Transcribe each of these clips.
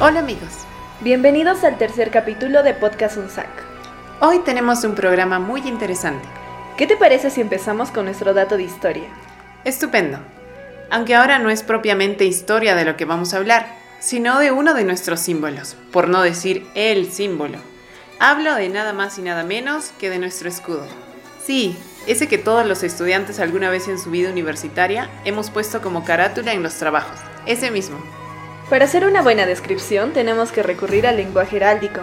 Hola amigos, Bienvenidos al tercer capítulo de Podcast Unsac. hoy tenemos un programa muy interesante. ¿Qué te parece si empezamos con nuestro dato de historia? Estupendo. Aunque ahora no es propiamente historia de lo que vamos a hablar, sino de uno de nuestros símbolos, por no decir el símbolo. Hablo de nada más y nada menos que de nuestro escudo. Sí, ese que todos los estudiantes alguna vez en su vida universitaria hemos puesto como carátula en los trabajos. Ese mismo. Para hacer una buena descripción tenemos que recurrir al lenguaje heráldico.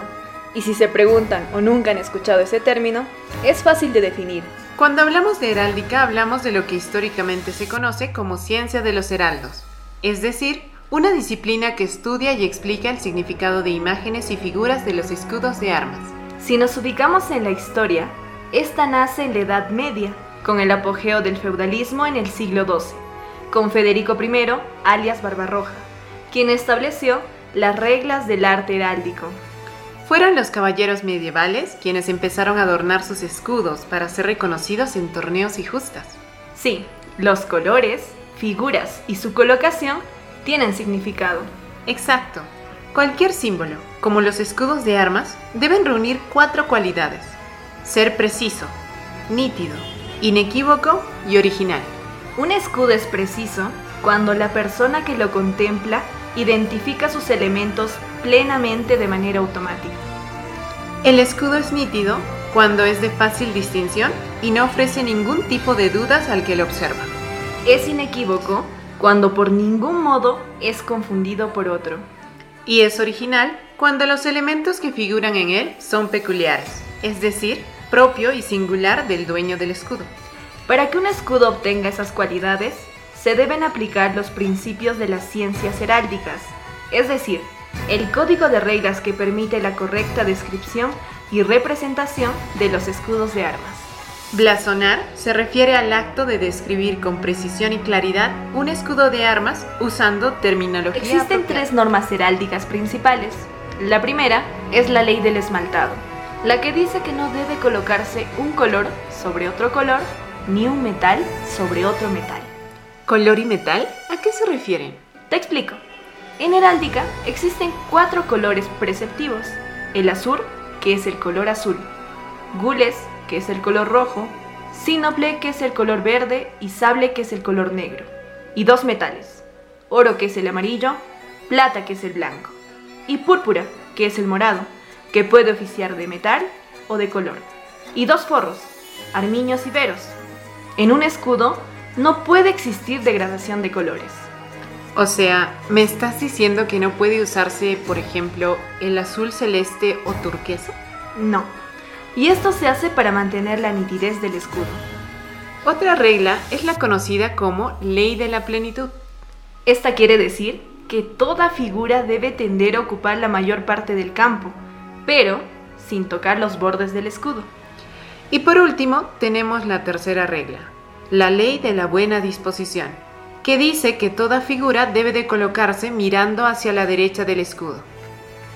Y si se preguntan o nunca han escuchado ese término, es fácil de definir. Cuando hablamos de heráldica hablamos de lo que históricamente se conoce como ciencia de los heraldos, es decir, una disciplina que estudia y explica el significado de imágenes y figuras de los escudos de armas. Si nos ubicamos en la historia, esta nace en la Edad Media, con el apogeo del feudalismo en el siglo XII, con Federico I, alias Barbarroja, quien estableció las reglas del arte heráldico. Fueron los caballeros medievales quienes empezaron a adornar sus escudos para ser reconocidos en torneos y justas. Sí, los colores, figuras y su colocación tienen significado. Exacto. Cualquier símbolo, como los escudos de armas, deben reunir cuatro cualidades. Ser preciso, nítido, inequívoco y original. Un escudo es preciso cuando la persona que lo contempla identifica sus elementos plenamente de manera automática. El escudo es nítido cuando es de fácil distinción y no ofrece ningún tipo de dudas al que lo observa. Es inequívoco cuando por ningún modo es confundido por otro. Y es original cuando los elementos que figuran en él son peculiares, es decir, propio y singular del dueño del escudo. Para que un escudo obtenga esas cualidades, se deben aplicar los principios de las ciencias heráldicas, es decir, el código de reglas que permite la correcta descripción y representación de los escudos de armas. Blasonar se refiere al acto de describir con precisión y claridad un escudo de armas usando terminología. Existen apropiada. tres normas heráldicas principales. La primera es la ley del esmaltado, la que dice que no debe colocarse un color sobre otro color ni un metal sobre otro metal. ¿Color y metal? ¿A qué se refieren? Te explico. En heráldica existen cuatro colores preceptivos. El azur, que es el color azul. Gules, que es el color rojo. Sínople, que es el color verde. Y sable, que es el color negro. Y dos metales. Oro, que es el amarillo. Plata, que es el blanco. Y púrpura, que es el morado, que puede oficiar de metal o de color. Y dos forros, armiños y veros. En un escudo no puede existir degradación de colores. O sea, ¿me estás diciendo que no puede usarse, por ejemplo, el azul celeste o turquesa? No. Y esto se hace para mantener la nitidez del escudo. Otra regla es la conocida como ley de la plenitud. Esta quiere decir que toda figura debe tender a ocupar la mayor parte del campo, pero sin tocar los bordes del escudo. Y por último, tenemos la tercera regla, la ley de la buena disposición, que dice que toda figura debe de colocarse mirando hacia la derecha del escudo,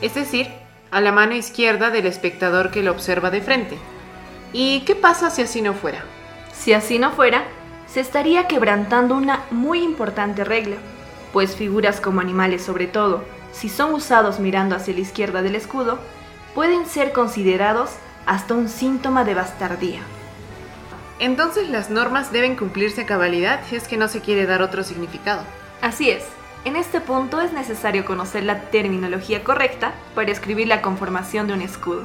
es decir, a la mano izquierda del espectador que lo observa de frente. ¿Y qué pasa si así no fuera? Si así no fuera, se estaría quebrantando una muy importante regla, pues figuras como animales sobre todo, si son usados mirando hacia la izquierda del escudo, pueden ser considerados hasta un síntoma de bastardía. Entonces las normas deben cumplirse a cabalidad si es que no se quiere dar otro significado. Así es, en este punto es necesario conocer la terminología correcta para escribir la conformación de un escudo.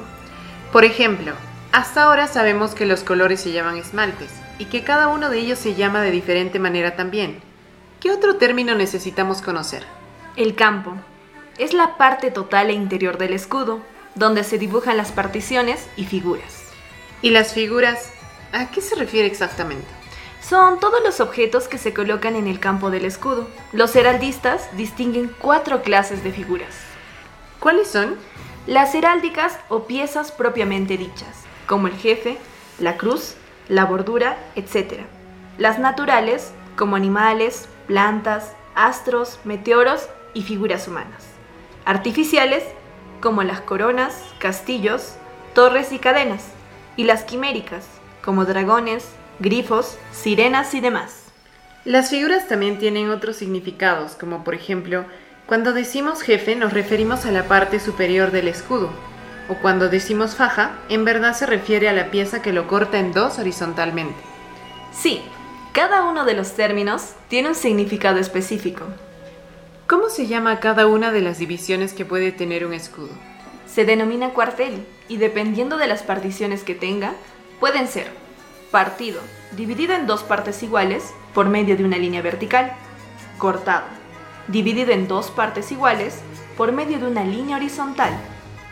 Por ejemplo, hasta ahora sabemos que los colores se llaman esmaltes y que cada uno de ellos se llama de diferente manera también. ¿Qué otro término necesitamos conocer? El campo es la parte total e interior del escudo, donde se dibujan las particiones y figuras. ¿Y las figuras? ¿A qué se refiere exactamente? Son todos los objetos que se colocan en el campo del escudo. Los heraldistas distinguen cuatro clases de figuras. ¿Cuáles son? Las heráldicas o piezas propiamente dichas, como el jefe, la cruz, la bordura, etc. Las naturales, como animales, plantas, astros, meteoros y figuras humanas. Artificiales, como las coronas, castillos, torres y cadenas. Y las quiméricas, como dragones, grifos, sirenas y demás. Las figuras también tienen otros significados, como por ejemplo, Cuando decimos jefe nos referimos a la parte superior del escudo, o cuando decimos faja, en verdad se refiere a la pieza que lo corta en dos horizontalmente. Sí, cada uno de los términos tiene un significado específico. ¿Cómo se llama cada una de las divisiones que puede tener un escudo? Se denomina cuartel y dependiendo de las particiones que tenga, pueden ser partido, dividido en dos partes iguales por medio de una línea vertical, cortado, dividido en dos partes iguales por medio de una línea horizontal,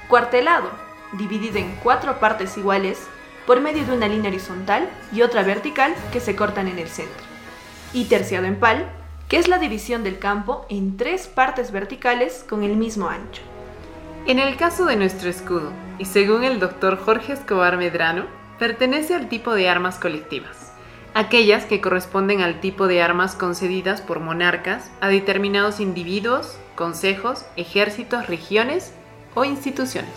cuartelado, dividido en cuatro partes iguales por medio de una línea horizontal y otra vertical que se cortan en el centro, y terciado en pal, que es la división del campo en tres partes verticales con el mismo ancho. En el caso de nuestro escudo, y según el doctor Jorge Escobar Medrano, pertenece al tipo de armas colectivas, aquellas que corresponden al tipo de armas concedidas por monarcas a determinados individuos, consejos, ejércitos, regiones o instituciones.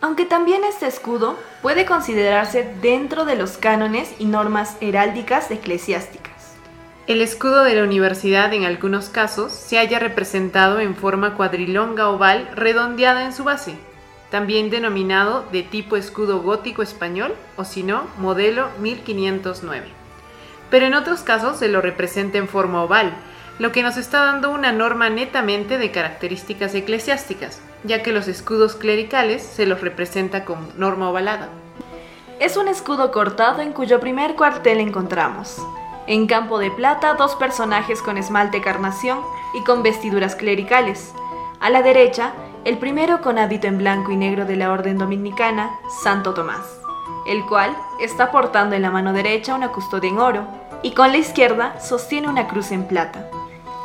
Aunque también este escudo puede considerarse dentro de los cánones y normas heráldicas eclesiásticas. El escudo de la universidad en algunos casos se haya representado en forma cuadrilonga oval redondeada en su base, también denominado de tipo escudo gótico español o si no, modelo 1509. Pero en otros casos se lo representa en forma oval, lo que nos está dando una norma netamente de características eclesiásticas, ya que los escudos clericales se los representa con norma ovalada. Es un escudo cortado en cuyo primer cuartel encontramos. En campo de plata, dos personajes con esmalte carnación y con vestiduras clericales. A la derecha, el primero con hábito en blanco y negro de la orden dominicana, Santo Tomás, el cual está portando en la mano derecha una custodia en oro y con la izquierda sostiene una cruz en plata.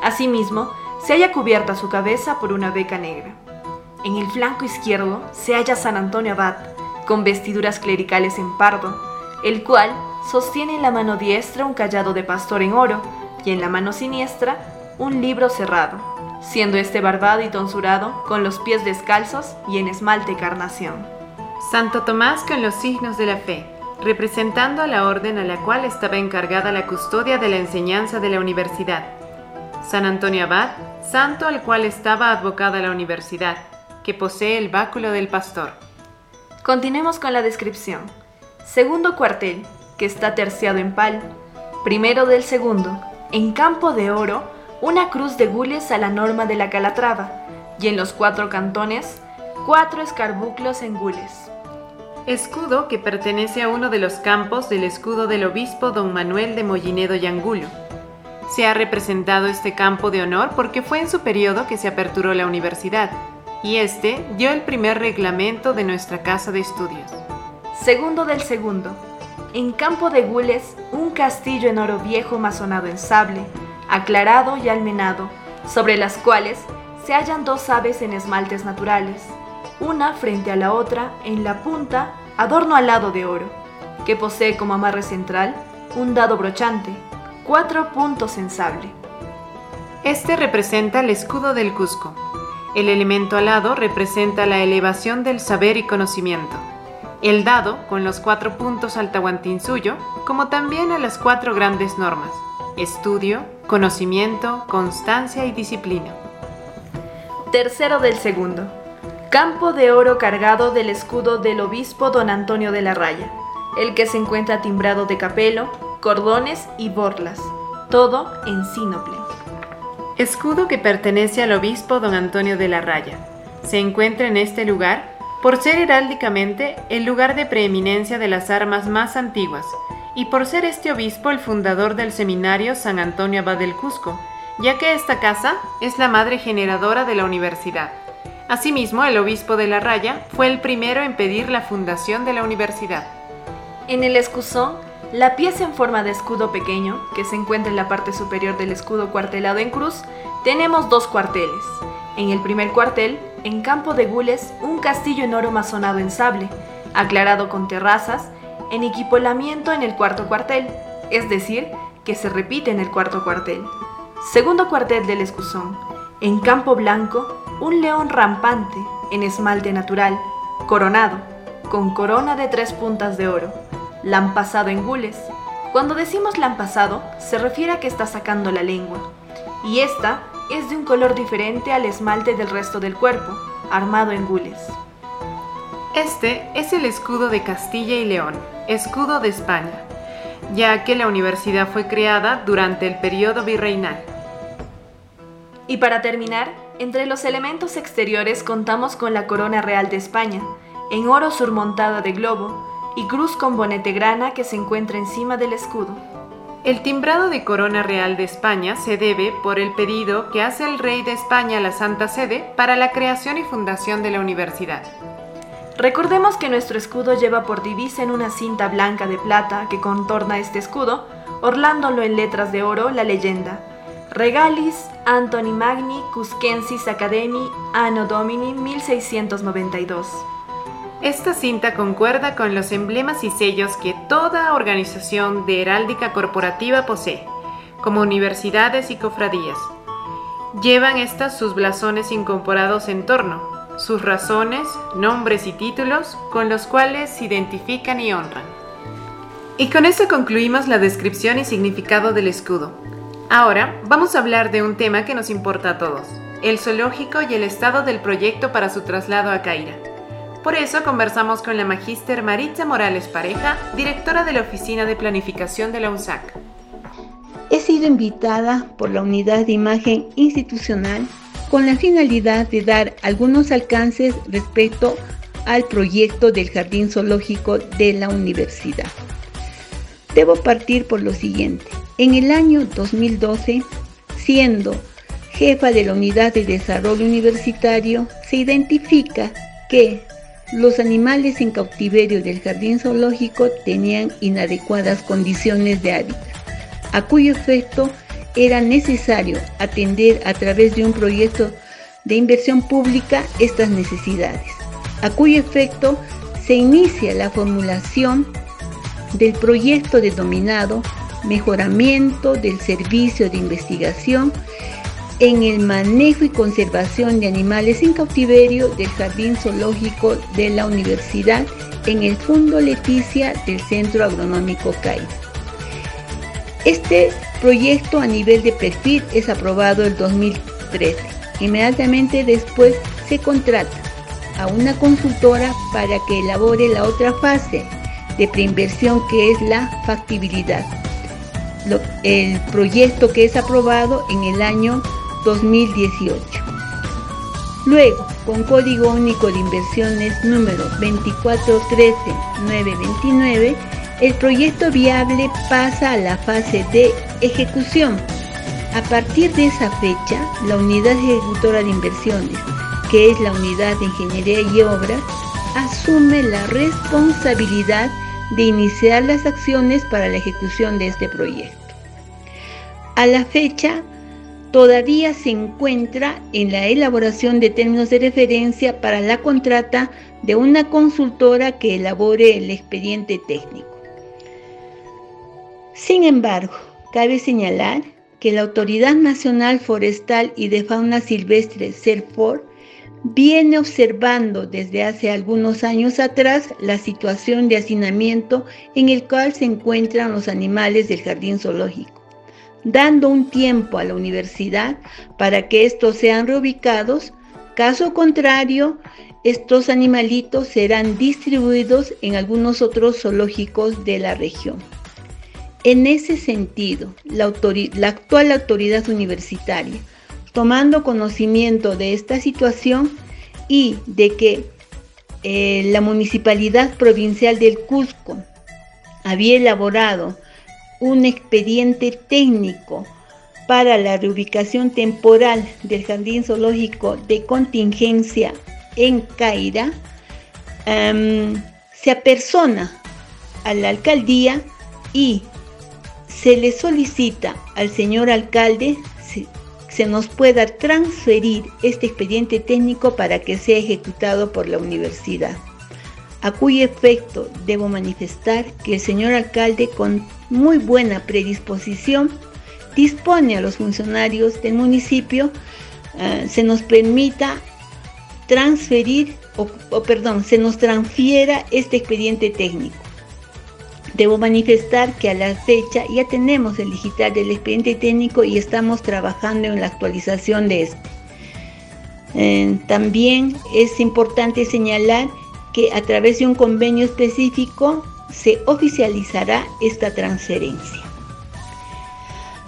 Asimismo, se halla cubierta su cabeza por una beca negra. En el flanco izquierdo se halla San Antonio Abad, con vestiduras clericales en pardo, el cual sostiene en la mano diestra un callado de pastor en oro y en la mano siniestra un libro cerrado, siendo este barbado y tonsurado con los pies descalzos y en esmalte carnación. Santo Tomás con los signos de la fe, representando a la orden a la cual estaba encargada la custodia de la enseñanza de la universidad San Antonio Abad, santo al cual estaba advocada la universidad, que posee el báculo del pastor. Continuemos con la descripción. Segundo cuartel, que está terciado en pal. Primero del segundo, en campo de oro, una cruz de gules a la norma de la Calatrava, y en los cuatro cantones, cuatro escarbuclos en gules. Escudo que pertenece a uno de los campos del escudo del obispo don Manuel de Mollinedo y Angulo se ha representado este campo de honor porque fue en su periodo que se aperturó la universidad, y este dio el primer reglamento de nuestra casa de estudios. Segundo del segundo. En campo de gules, un castillo en oro viejo masonado en sable, aclarado y almenado, sobre las cuales se hallan dos aves en esmaltes naturales, una frente a la otra, en la punta, adorno alado de oro, que posee como amarre central un dado brochante, cuatro puntos en sable. Este representa el escudo del Cusco. El elemento alado representa la elevación del saber y conocimiento. El dado con los cuatro puntos al suyo, como también a las cuatro grandes normas: estudio, conocimiento, constancia y disciplina. Tercero del segundo. Campo de oro cargado del escudo del obispo don Antonio de la Raya, el que se encuentra timbrado de capelo, cordones y borlas, todo en sínople. Escudo que pertenece al obispo don Antonio de la Raya. Se encuentra en este lugar por ser heráldicamente el lugar de preeminencia de las armas más antiguas y por ser este obispo el fundador del seminario San Antonio Abad del Cusco, ya que esta casa es la madre generadora de la universidad. Asimismo, el obispo de la Raya fue el primero en pedir la fundación de la universidad. En el escusón la pieza en forma de escudo pequeño, que se encuentra en la parte superior del escudo cuartelado en cruz, tenemos dos cuarteles. En el primer cuartel, en campo de gules, un castillo en oro masonado en sable, aclarado con terrazas, en equipolamiento en el cuarto cuartel, es decir, que se repite en el cuarto cuartel. Segundo cuartel del escusón, en campo blanco, un león rampante, en esmalte natural, coronado, con corona de tres puntas de oro lampasado en gules. Cuando decimos lampasado, se refiere a que está sacando la lengua, y esta es de un color diferente al esmalte del resto del cuerpo, armado en gules. Este es el escudo de Castilla y León, escudo de España, ya que la universidad fue creada durante el periodo virreinal. Y para terminar, entre los elementos exteriores contamos con la corona real de España, en oro surmontada de globo, y cruz con bonete grana que se encuentra encima del escudo. El timbrado de corona real de España se debe por el pedido que hace el rey de España a la Santa Sede para la creación y fundación de la universidad. Recordemos que nuestro escudo lleva por divisa en una cinta blanca de plata que contorna este escudo, orlándolo en letras de oro la leyenda Regalis Antoni Magni Cuscensis Academi Anno Domini 1692. Esta cinta concuerda con los emblemas y sellos que toda organización de heráldica corporativa posee, como universidades y cofradías. Llevan estas sus blasones incorporados en torno, sus razones, nombres y títulos con los cuales se identifican y honran. Y con eso concluimos la descripción y significado del escudo. Ahora vamos a hablar de un tema que nos importa a todos, el zoológico y el estado del proyecto para su traslado a Caira. Por eso conversamos con la magíster Maritza Morales Pareja, directora de la Oficina de Planificación de la UNSAC. He sido invitada por la Unidad de Imagen Institucional con la finalidad de dar algunos alcances respecto al proyecto del Jardín Zoológico de la Universidad. Debo partir por lo siguiente. En el año 2012, siendo jefa de la Unidad de Desarrollo Universitario, se identifica que los animales en cautiverio del jardín zoológico tenían inadecuadas condiciones de hábitat, a cuyo efecto era necesario atender a través de un proyecto de inversión pública estas necesidades, a cuyo efecto se inicia la formulación del proyecto denominado Mejoramiento del Servicio de Investigación en el manejo y conservación de animales en cautiverio del Jardín Zoológico de la Universidad en el Fondo Leticia del Centro Agronómico CAI. Este proyecto a nivel de perfil es aprobado en 2013. Inmediatamente después se contrata a una consultora para que elabore la otra fase de preinversión que es la factibilidad. el proyecto que es aprobado en el año 2018. Luego, con código único de inversiones número 2413929, el proyecto viable pasa a la fase de ejecución. A partir de esa fecha, la unidad ejecutora de inversiones, que es la unidad de ingeniería y obras, asume la responsabilidad de iniciar las acciones para la ejecución de este proyecto. A la fecha, todavía se encuentra en la elaboración de términos de referencia para la contrata de una consultora que elabore el expediente técnico. Sin embargo, cabe señalar que la Autoridad Nacional Forestal y de Fauna Silvestre, CERFOR, viene observando desde hace algunos años atrás la situación de hacinamiento en el cual se encuentran los animales del jardín zoológico, dando un tiempo a la universidad para que estos sean reubicados, caso contrario, estos animalitos serán distribuidos en algunos otros zoológicos de la región. En ese sentido, la, actual autoridad universitaria tomando conocimiento de esta situación y de que eh, la Municipalidad Provincial del Cusco había elaborado un expediente técnico para la reubicación temporal del jardín zoológico de contingencia en Caira, em, se apersona a la alcaldía y se le solicita al señor alcalde se nos pueda transferir este expediente técnico para que sea ejecutado por la universidad, a cuyo efecto debo manifestar que el señor alcalde con muy buena predisposición dispone a los funcionarios del municipio eh, se nos permita transferir o perdón, se nos transfiera este expediente técnico. Debo manifestar que a la fecha ya tenemos el digital del expediente técnico y estamos trabajando en la actualización de este. Eh, también es importante señalar que a través de un convenio específico se oficializará esta transferencia.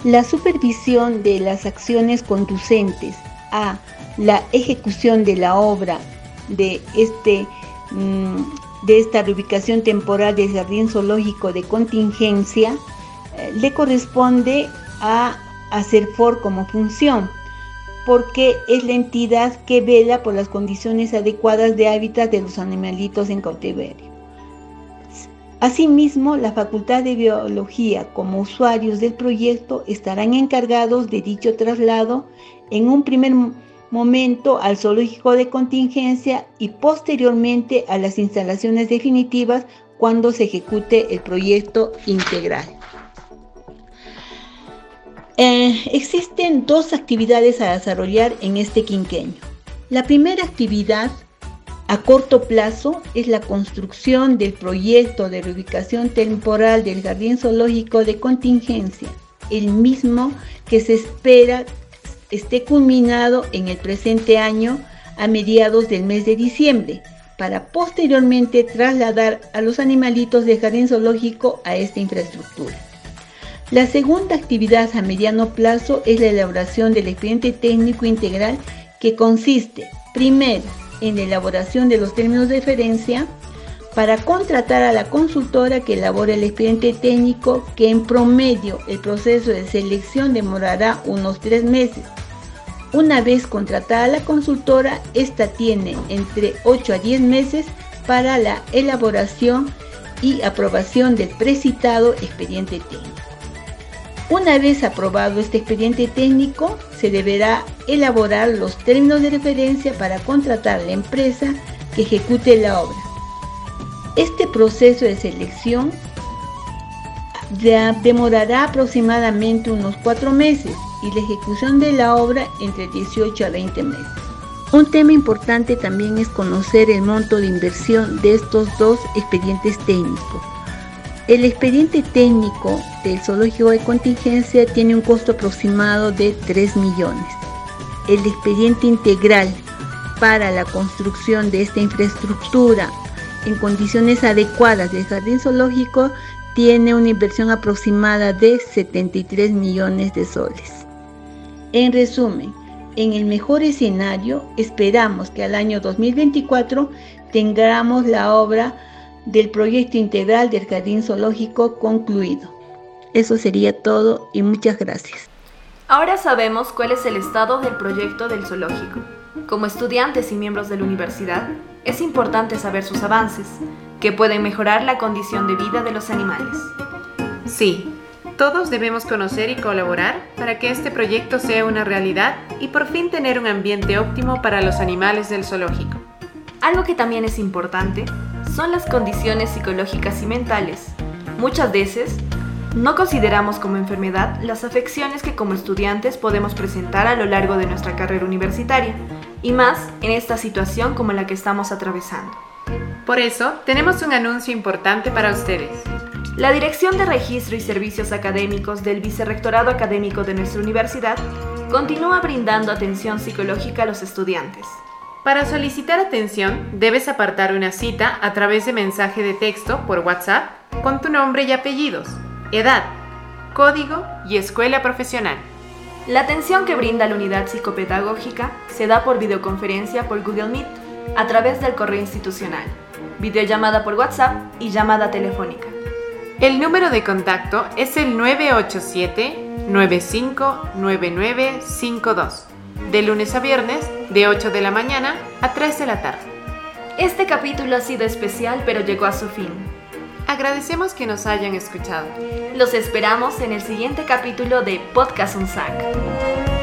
La supervisión de las acciones conducentes a la ejecución de la obra de, este, mm, de esta reubicación temporal del jardín zoológico de contingencia eh, le corresponde a for como función, porque es la entidad que vela por las condiciones adecuadas de hábitat de los animalitos en cautiverio. Asimismo, la Facultad de Biología como usuarios del proyecto estarán encargados de dicho traslado en un primer momento al zoológico de contingencia y posteriormente a las instalaciones definitivas cuando se ejecute el proyecto integral. Eh, existen dos actividades a desarrollar en este quinqueño. La primera actividad a corto plazo es la construcción del proyecto de reubicación temporal del Jardín Zoológico de Contingencia, el mismo que se espera esté culminado en el presente año a mediados del mes de diciembre, para posteriormente trasladar a los animalitos del Jardín Zoológico a esta infraestructura. La segunda actividad a mediano plazo es la elaboración del expediente técnico integral que consiste, primero, en la elaboración de los términos de referencia para contratar a la consultora que elabore el expediente técnico que en promedio el proceso de selección demorará unos tres meses. Una vez contratada la consultora, esta tiene entre 8 a 10 meses para la elaboración y aprobación del precitado expediente técnico. Una vez aprobado este expediente técnico, se deberá elaborar los términos de referencia para contratar la empresa que ejecute la obra. Este proceso de selección demorará aproximadamente unos cuatro meses y la ejecución de la obra entre 18 a 20 meses. Un tema importante también es conocer el monto de inversión de estos dos expedientes técnicos el expediente técnico del zoológico de contingencia tiene un costo aproximado de 3 millones. El expediente integral para la construcción de esta infraestructura en condiciones adecuadas del jardín zoológico tiene una inversión aproximada de 73 millones de soles. En resumen, en el mejor escenario esperamos que al año 2024 tengamos la obra del proyecto integral del jardín zoológico concluido. Eso sería todo y muchas gracias. Ahora sabemos cuál es el estado del proyecto del zoológico. Como estudiantes y miembros de la universidad, es importante saber sus avances, que pueden mejorar la condición de vida de los animales. Sí, todos debemos conocer y colaborar para que este proyecto sea una realidad y por fin tener un ambiente óptimo para los animales del zoológico. Algo que también es importante son las condiciones psicológicas y mentales. Muchas veces no consideramos como enfermedad las afecciones que como estudiantes podemos presentar a lo largo de nuestra carrera universitaria, y más en esta situación como la que estamos atravesando. Por eso, tenemos un anuncio importante para ustedes. La Dirección de Registro y Servicios Académicos del Vicerrectorado Académico de nuestra universidad continúa brindando atención psicológica a los estudiantes. Para solicitar atención, debes apartar una cita a través de mensaje de texto por WhatsApp con tu nombre y apellidos, edad, código y escuela profesional. La atención que brinda la unidad psicopedagógica se da por videoconferencia por Google Meet a través del correo institucional, videollamada por WhatsApp y llamada telefónica. El número de contacto es el 987 959952 de lunes a viernes, de 8 de la mañana a 3 de la tarde. Este capítulo ha sido especial, pero llegó a su fin. Agradecemos que nos hayan escuchado. Los esperamos en el siguiente capítulo de Podcast Unsac.